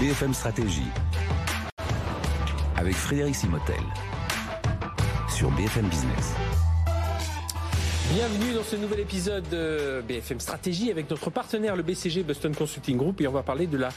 BFM Stratégie avec Frédéric Simotel sur BFM Business. Bienvenue dans ce nouvel épisode de BFM Stratégie avec notre partenaire le BCG Boston Consulting Group et on va parler de la,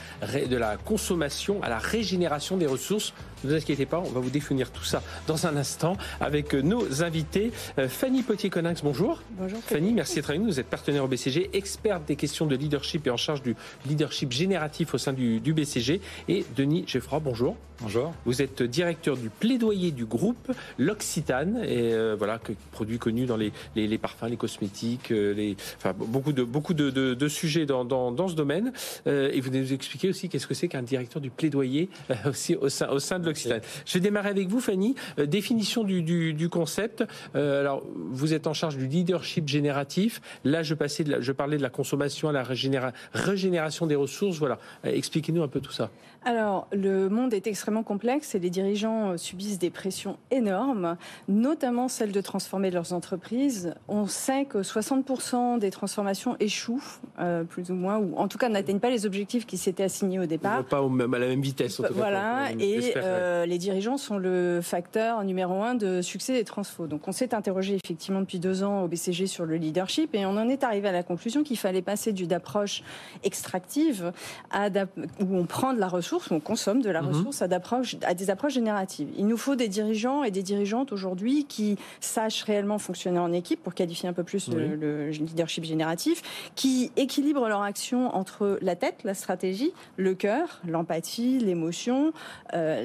de la consommation à la régénération des ressources. Ne vous inquiétez pas, on va vous définir tout ça dans un instant avec nos invités. Euh, Fanny Potier-Coninx, bonjour. Bonjour. Fanny, merci d'être avec nous. Vous êtes partenaire au BCG, experte des questions de leadership et en charge du leadership génératif au sein du, du BCG. Et Denis Geffroy, bonjour. Bonjour. Vous êtes directeur du plaidoyer du groupe L'Occitane, et euh, voilà, que, produit connu dans les, les, les, parfums, les cosmétiques, euh, les, enfin, beaucoup de, beaucoup de, de, de sujets dans, dans, dans, ce domaine. Euh, et vous nous expliquer aussi qu'est-ce que c'est qu'un directeur du plaidoyer euh, aussi au sein, au sein de Je vais démarrer avec vous, Fanny. Euh, définition du, du, du concept. alors, vous êtes en charge du leadership génératif. Là, je, passais de la, je parlais de la consommation à la régénéra, régénération des ressources. Voilà. Expliquez-nous un peu tout ça. Alors, le monde est extrêmement complexe et les dirigeants subissent des pressions énormes, notamment celle de transformer leurs entreprises. On sait que 60% des transformations échouent, euh, plus ou moins, ou en tout cas n'atteignent pas les objectifs qui s'étaient assignés au départ. Pas au même, à la même vitesse. En tout voilà, cas, et euh, les dirigeants sont le facteur numéro un de succès des transfos. Donc, on s'est interrogé effectivement depuis deux ans au BCG sur le leadership et on en est arrivé à la conclusion qu'il fallait passer d'une approche extractive à où on prend de la ressource, où on consomme de la Mhm. ressource, à, à des approches génératives. Il nous faut des dirigeants et des dirigeantes aujourd'hui qui sachent réellement fonctionner en équipe pour qualifier un peu plus oui. le, le, leadership génératif, qui équilibrent leur action entre la tête, la stratégie, le cœur, l'empathie, l'émotion, euh,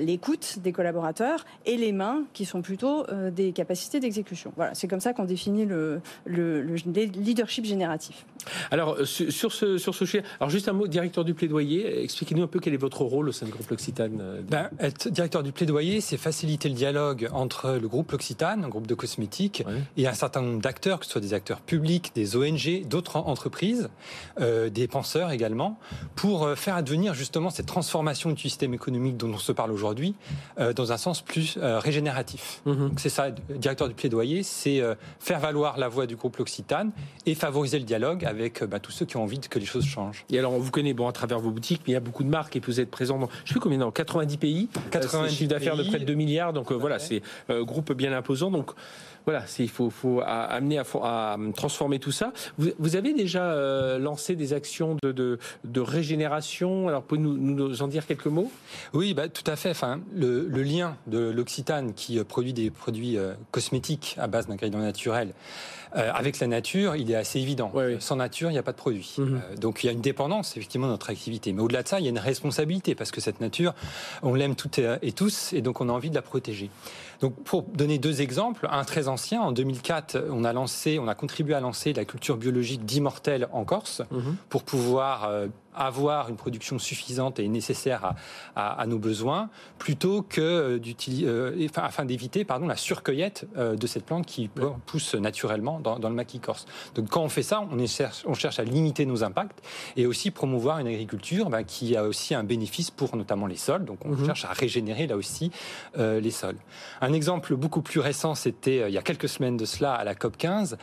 des collaborateurs et les mains qui sont plutôt euh, des capacités d'exécution. Voilà, c'est comme ça qu'on définit le, leadership génératif. Alors sur ce sur ce sujet, alors juste un mot, directeur du plaidoyer, expliquez-nous un peu quel est votre rôle au sein du groupe L'Occitane. Ben, être directeur du plaidoyer, c'est faciliter le dialogue entre le groupe L'Occitane, un groupe de cosmétiques, oui. et un certain nombre d'acteurs, que ce soit des acteurs publics, des ONG, d'autres entreprises, euh, des penseurs également, pour faire advenir justement cette transformation du système économique dont on se parle aujourd'hui euh, dans un sens plus euh, régénératif. Mm -hmm. C'est ça, directeur du plaidoyer, c'est euh, faire valoir la voix du groupe L'Occitane et favoriser le dialogue avec bah, tous ceux qui ont envie que les choses changent. Et alors, on vous connaît bon à travers vos boutiques, mais il y a beaucoup de marques et vous êtes présent dans, je sais plus combien, dans 90 pays, 90 chiffre d'affaires de près de 2 milliards, donc ouais. voilà, c'est groupe bien imposant, donc voilà, il faut, faut amener à, à, transformer tout ça. Vous, vous avez déjà euh, lancé des actions de, de, de régénération? Alors, pouvez-vous nous, nous, en dire quelques mots? Oui, bah, tout à fait. Enfin, le, le lien de l'Occitane qui produit des produits euh, cosmétiques à base d'ingrédients naturels euh, avec la nature, il est assez évident. Oui, oui. Sans nature, il n'y a pas de produit. Mm -hmm. donc, il y a une dépendance, effectivement, de notre activité. Mais au-delà de ça, il y a une responsabilité parce que cette nature, on l'aime toutes et tous et donc on a envie de la protéger. Donc, pour donner deux exemples, un très ancien, en 2004, on a lancé, on a contribué à lancer la culture biologique d'immortels en Corse -hmm. pour pouvoir euh, avoir une production suffisante et nécessaire à, à, à nos besoins, plutôt que d'utiliser, euh, enfin, afin d'éviter, pardon, la surcueillette euh, de cette plante qui ouais. pousse naturellement dans, dans, le maquis corse. Donc, quand on fait ça, on, cherche à limiter nos impacts et aussi promouvoir une agriculture ben, qui a aussi un bénéfice pour notamment les sols. Donc, on mm -hmm. cherche à régénérer là aussi euh, les sols. Un exemple beaucoup plus récent, c'était il y a quelques semaines de cela à la COP 15,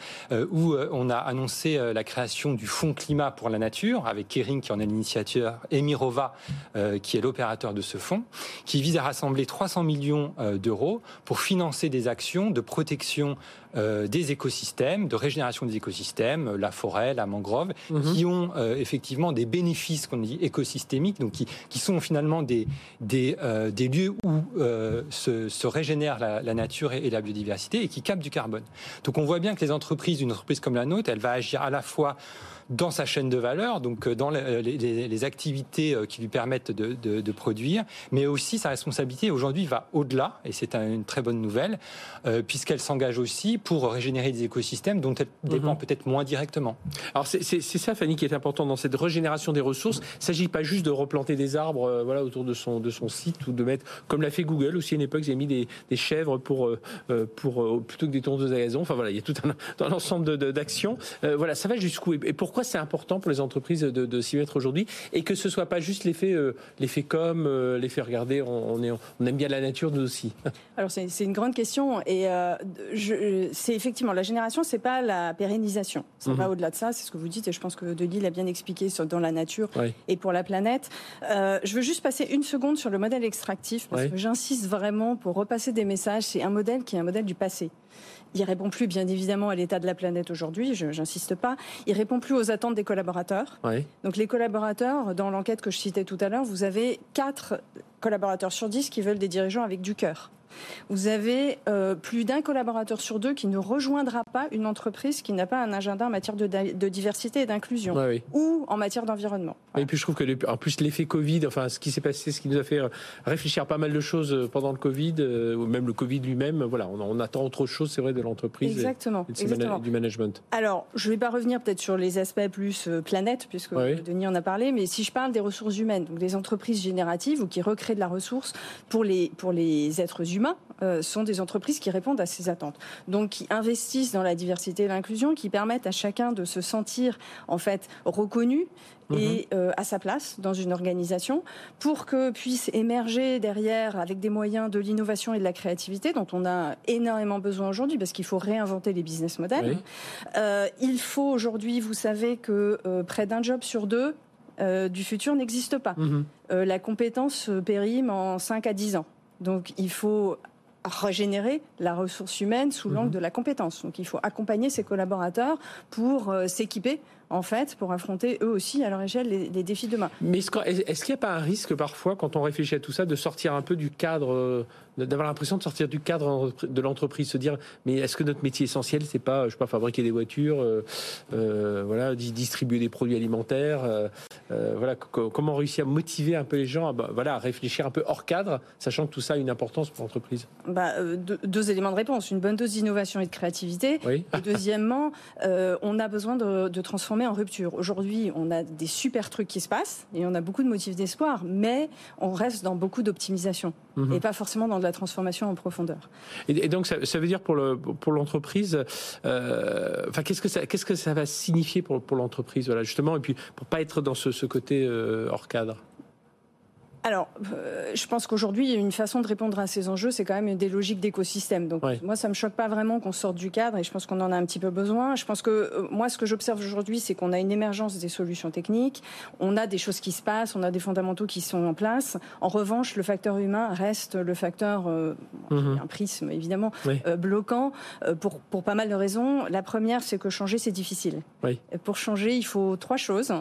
où on a annoncé la création du Fonds climat pour la nature avec Kering qui en est l'initiateur Emirova, euh, qui est l'opérateur de ce fonds, qui vise à rassembler 300 millions euh, d'euros pour financer des actions de protection euh, des écosystèmes, de régénération des écosystèmes, la forêt, la mangrove, mm -hmm. qui ont effectivement des bénéfices qu'on dit écosystémiques, donc qui, qui sont finalement des, des, des lieux où se, se, régénère la, la nature et, et, la biodiversité et qui captent du carbone. Donc on voit bien que les entreprises, une entreprise comme la nôtre, elle va agir à la fois dans sa chaîne de valeur, donc dans les, les, les activités qui lui permettent de, de, de, produire, mais aussi sa responsabilité aujourd'hui va au-delà, et c'est une très bonne nouvelle, euh, puisqu'elle s'engage aussi pour régénérer des écosystèmes dont elle dépend mm -hmm. peut-être moins directement. Alors c'est ça, Fanny, qui est important dans cette régénération des ressources. Il ne s'agit pas juste de replanter des arbres euh, voilà, autour de son, de son site ou de mettre, comme l'a fait Google aussi à une époque, ils ont mis des, des chèvres pour, euh, pour, plutôt que des tondeuses à gazon. Enfin voilà, il y a tout un, un ensemble d'actions. Voilà, ça va jusqu'où? Et pourquoi c'est important pour les entreprises de, de s'y mettre aujourd'hui et que ce soit pas juste l'effet euh, l'effet comme euh, l'effet regarder on, on, est, on aime bien la nature nous aussi. Alors c'est une grande question et euh, c'est effectivement la génération, c'est pas la pérennisation. Ça va au-delà de ça, c'est ce que vous dites, et je pense que Denis l'a bien expliqué sur, dans la nature et pour la planète. Euh, je veux juste passer une seconde sur le modèle extractif, parce que j'insiste vraiment pour repasser des messages. C'est un modèle qui est un modèle du passé. Il répond plus, bien évidemment, à l'état de la planète aujourd'hui. Je n'insiste pas. Il répond plus aux attentes des collaborateurs. Donc les collaborateurs, dans l'enquête que je citais tout à l'heure, vous avez 4 collaborateurs sur 10 qui veulent des dirigeants avec du cœur. Vous avez euh, plus d'un collaborateur sur deux qui ne rejoindra pas une entreprise qui n'a pas un agenda en matière de, diversité et d'inclusion ou en matière d'environnement. Et puis je trouve que en plus l'effet Covid, enfin ce qui s'est passé, ce qui nous a fait réfléchir à pas mal de choses euh, pendant le Covid, euh, ou même le Covid lui-même, voilà, on, attend autre chose, c'est vrai, de l'entreprise exactement, et, du management. Alors, je ne vais pas revenir peut-être sur les aspects plus planète, puisque Denis en a parlé, mais si je parle des ressources humaines, donc des entreprises génératives ou qui recréent de la ressource pour les, pour les êtres humains, euh, sont des entreprises qui répondent à ces attentes. Donc, qui investissent dans la diversité et l'inclusion, qui permettent à chacun de se sentir en fait reconnu et mhm. euh, à sa place dans une organisation pour que puisse émerger derrière avec des moyens de l'innovation et de la créativité dont on a énormément besoin aujourd'hui parce qu'il faut réinventer les business models. Euh, il faut aujourd'hui, vous savez que près d'un job sur deux du futur n'existe pas. Mhm. la compétence périme en 5 à 10 ans. Donc il faut régénérer la ressource humaine sous l'angle mhm. de la compétence. Donc il faut accompagner ses collaborateurs pour euh, s'équiper en fait, pour affronter eux aussi à leur échelle les, défis de demain. Mais est-ce qu'il n'y a pas un risque parfois, quand on réfléchit à tout ça, de sortir un peu du cadre, euh, d'avoir l'impression de sortir du cadre de l'entreprise, se dire, mais est-ce que notre métier essentiel, c'est pas, je sais pas, fabriquer des voitures, euh, euh, voilà, distribuer des produits alimentaires, voilà, comment réussir à motiver un peu les gens, à, bah, voilà, à réfléchir un peu hors cadre, sachant que tout ça a une importance pour l'entreprise? Bah, deux, éléments de réponse, une bonne dose d'innovation et de créativité, et deuxièmement, on a besoin de, de transformer met en rupture. Aujourd'hui, on a des super trucs qui se passent et on a beaucoup de motifs d'espoir, mais on reste dans beaucoup d'optimisation mhm. et pas forcément dans de la transformation en profondeur. Et, donc, ça, veut dire pour le pour l'entreprise, euh, enfin, qu'est-ce que ça qu'est-ce que ça va signifier pour pour l'entreprise, voilà, justement, et puis pour pas être dans ce, ce côté euh, hors cadre? Alors, euh, je pense qu'aujourd'hui, une façon de répondre à ces enjeux, c'est quand même des logiques d'écosystème. Donc, moi, ça me choque pas vraiment qu'on sorte du cadre, et je pense qu'on en a un petit peu besoin. Je pense que euh, moi, ce que j'observe aujourd'hui, c'est qu'on a une émergence des solutions techniques, on a des choses qui se passent, on a des fondamentaux qui sont en place. En revanche, le facteur humain reste le facteur, euh, mhm. un prisme évidemment bloquant pour pour pas mal de raisons. La première, c'est que changer, c'est difficile. Pour changer, il faut trois choses.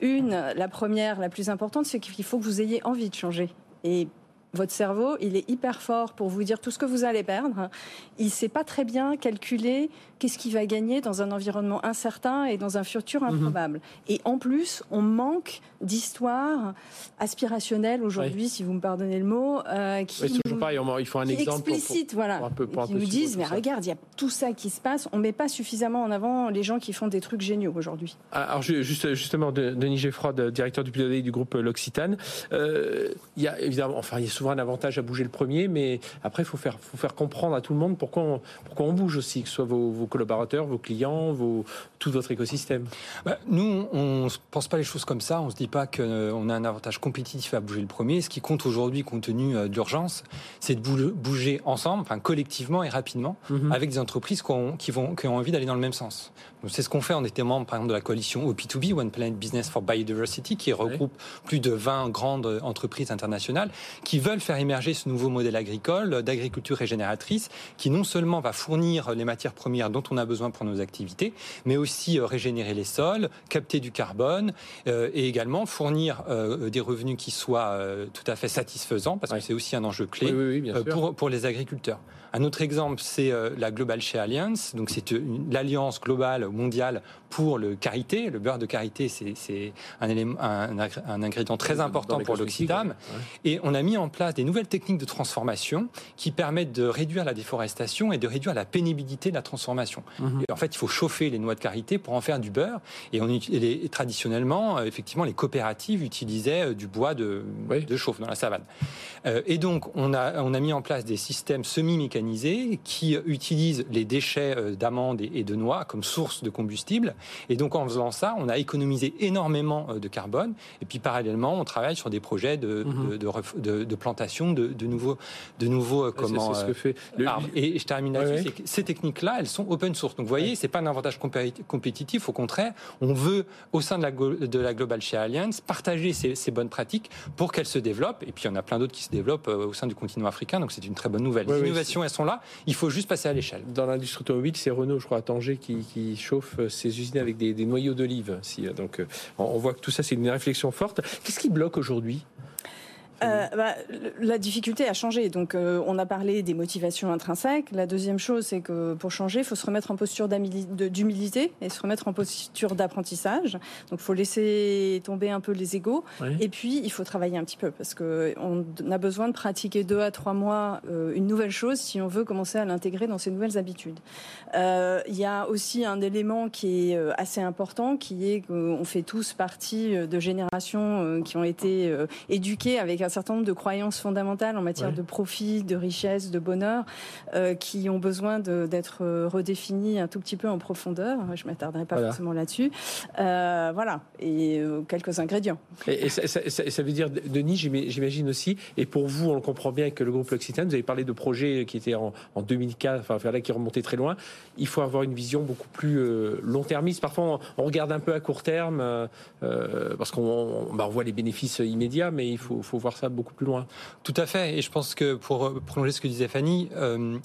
Une, la première, la plus importante, c'est qu'il faut que vous ayez envie de changer. Et votre cerveau, il est hyper fort pour vous dire tout ce que vous allez perdre. Il ne sait pas très bien calculer qu'est-ce qu'il va gagner dans un environnement incertain et dans un futur mhm. improbable. Et en plus, on manque d'histoires aspirationnelles aujourd'hui, si vous me pardonnez le mot, euh, qui oui, toujours pareil, il faut un exemple explicite, voilà, qui nous disent mais regarde, il y a tout ça qui se passe. On met pas suffisamment en avant les gens qui font des trucs géniaux aujourd'hui. Ah, alors juste, justement, Denis Geffroy, directeur du pilotage du groupe L'Occitane, euh, il y a évidemment, enfin, il y a souvent un avantage à bouger le premier, mais après, il faut faire, faut faire comprendre à tout le monde pourquoi on, pourquoi on bouge aussi, que ce soit vos, collaborateurs, vos clients, vos, tout votre écosystème. Bah, nous, on ne pense pas les choses comme ça. On se dit pas qu'on euh, a un avantage compétitif à bouger le premier. Ce qui compte aujourd'hui, compte tenu euh, d'urgence, c'est de bouger ensemble, enfin collectivement et rapidement, mhm. avec des entreprises qui ont, qui, vont, qui ont envie d'aller dans le même sens. C'est ce qu'on fait. On était membre, par exemple, de la coalition OP2B, One Planet Business for Biodiversity, qui regroupe plus de 20 grandes entreprises internationales qui veulent faire émerger ce nouveau modèle agricole d'agriculture régénératrice qui non seulement va fournir les matières premières dont on a besoin pour nos activités, mais aussi euh, régénérer les sols, capter du carbone euh, et également fournir euh, des revenus qui soient tout à fait satisfaisants parce que c'est aussi un enjeu clé pour, pour les agriculteurs. Un autre exemple, c'est la Global Share Alliance. Donc, c'est l'alliance globale mondiale pour le karité. Le beurre de karité, c'est un, élément, un, un, ingrédient très important pour l'Occitane. Et on a mis en place des nouvelles techniques de transformation qui permettent de réduire la déforestation et de réduire la pénibilité de la transformation. Mhm. en fait, il faut chauffer les noix de karité pour en faire du beurre. Et, on, et traditionnellement, euh, effectivement, les coopératives utilisaient euh, du bois de, de chauffe dans la savane. Euh, et donc, on a, on a mis en place des systèmes semi-mécanisés qui utilisent les déchets d'amandes et de noix comme source de combustible Et donc en faisant ça, on a économisé énormément de carbone. Et puis parallèlement, on travaille sur des projets de, mhm. de, de, plantation de, nouveaux, de nouveaux comment, ce que fait Et je termine là-dessus, ces techniques-là, elles sont open source. Donc vous voyez, c'est pas un avantage compétitif. Au contraire, on veut au sein de la, de la Global Share Alliance partager ces, ces bonnes pratiques pour qu'elles se développent. Et puis il y en a plein d'autres qui se développent au sein du continent africain. Donc c'est une très bonne nouvelle. Les innovations, elles sont là. Il faut juste passer à l'échelle. Dans l'industrie automobile, c'est Renault, je crois, à Tanger, qui, qui chauffe ses usines avec des, noyaux d'olive. Donc euh, on voit que tout ça, c'est une réflexion forte. Qu'est-ce qui bloque aujourd'hui? Euh, bah, la difficulté a changé. Donc, euh, on a parlé des motivations intrinsèques. La deuxième chose, c'est que pour changer, il faut se remettre en posture d'humilité et se remettre en posture d'apprentissage. Donc, il faut laisser tomber un peu les égaux. Et puis, il faut travailler un petit peu parce qu'on a besoin de pratiquer deux à trois mois euh, une nouvelle chose si on veut commencer à l'intégrer dans ses nouvelles habitudes. Il y a aussi un élément qui est assez important, qui est qu'on fait tous partie de générations qui ont été éduquées avec un certain nombre de croyances fondamentales en matière de profit, de richesse, de bonheur, euh, qui ont besoin d'être euh, redéfinies un tout petit peu en profondeur. Je ne m'attarderai pas forcément là-dessus. Euh, voilà, et quelques ingrédients. Et, ça, veut dire, Denis, j'imagine aussi, et pour vous, on le comprend bien que le groupe L'Occitane, vous avez parlé de projets qui étaient en, 2004, enfin là, qui remontaient très loin. Il faut avoir une vision beaucoup plus long-termiste. Parfois, on, regarde un peu à court terme, parce qu'on bah, voit les bénéfices immédiats, mais il faut, faut voir ça beaucoup plus loin. Tout à fait. Et je pense que pour prolonger ce que disait Fanny, euh,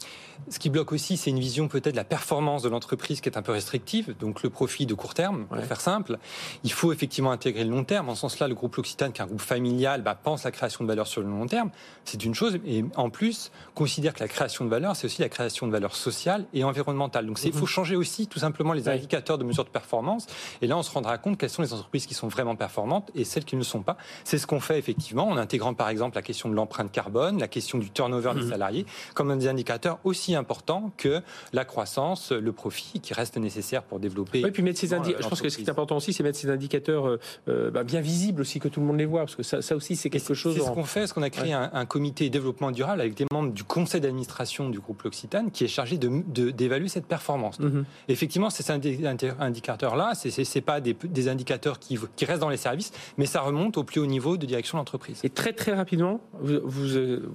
ce qui bloque aussi, c'est une vision peut-être de la performance de l'entreprise qui est un peu restrictive, donc le profit de court terme, pour faire simple. Il faut effectivement intégrer le long terme. En ce sens-là, le groupe L'Occitane, qui est un groupe familial, bah, pense la création de valeur sur le long terme. C'est une chose. Et en plus, considère que la création de valeur, c'est aussi la création de valeur sociale et environnementale. Donc il faut mhm. changer aussi tout simplement les indicateurs de mesure de performance. Et là, on se rendra compte quelles sont les entreprises qui sont vraiment performantes et celles qui ne le sont pas. C'est ce qu'on fait effectivement en intégrant par exemple la question de l'empreinte carbone, la question du turnover des mhm. salariés, comme des indicateurs aussi importants que la croissance, le profit, qui reste nécessaire pour développer. Oui, puis mettre ces je pense que ce qui est important aussi, c'est mettre ces indicateurs euh, euh, bah, bien visibles aussi, que tout le monde les voit, parce que ça, ça aussi, c'est quelque chose. C'est ce qu'on fait, ce qu'on a créé un, comité développement durable avec des membres du conseil d'administration du groupe L'Occitane qui est chargé d'évaluer de, cette performance. Mhm. Effectivement, ces indicateurs-là, ce n'est pas des, des indicateurs qui, qui restent dans les services, mais ça remonte au plus haut niveau de direction de l'entreprise. Et très très rapidement, vous, euh,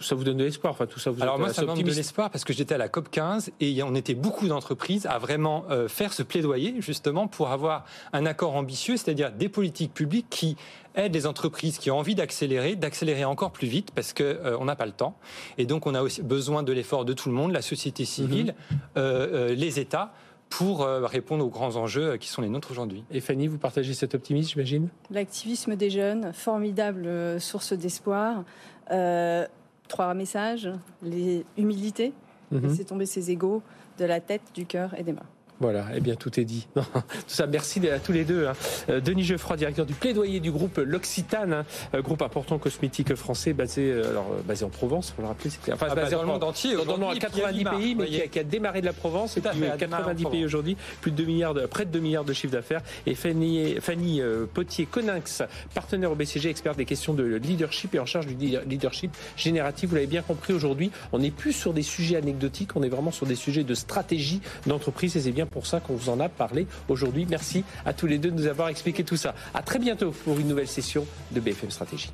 ça vous donne de l'espoir. Enfin, tout ça. Vous Alors moi, ça me donne de l'espoir parce que j'étais à la COP 15 et on était beaucoup d'entreprises à vraiment euh, faire ce plaidoyer justement pour avoir un accord ambitieux, c'est-à-dire des politiques publiques qui aident les entreprises qui ont envie d'accélérer, d'accélérer encore plus vite parce que euh, on n'a pas le temps. Et donc, on a aussi besoin de l'effort de tout le monde, la société civile, mhm. les États pour répondre aux grands enjeux qui sont les nôtres aujourd'hui. Et Fanny, vous partagez cet optimisme, j'imagine? L'activisme des jeunes, formidable source d'espoir. Euh, trois messages les humilités, mhm. laisser tomber ses égaux de la tête, du cœur et des mains. Voilà, eh bien tout est dit. tout ça, merci à tous les deux. Hein. Euh, Denis Geoffroy, directeur du plaidoyer du groupe L'Occitane, hein. euh, groupe important cosmétique français basé, euh, alors, basé en Provence, faut le rappeler. C'était, enfin, ah, basé dans le monde entier. Dans, dans 90 pays, mais qui a, démarré de la Provence et puis 90 pays aujourd'hui, plus de 2 milliards, de, près de 2 milliards de chiffre d'affaires. Et Fanny, Fanny Potier-Coninx, partenaire au BCG, expert des questions de leadership et en charge du leadership génératif. Vous l'avez bien compris aujourd'hui, on n'est plus sur des sujets anecdotiques, on est vraiment sur des sujets de stratégie d'entreprise et c'est bien pour ça qu'on vous en a parlé aujourd'hui. Merci à tous les deux de nous avoir expliqué tout ça. À très bientôt pour une nouvelle session de BFM Stratégie.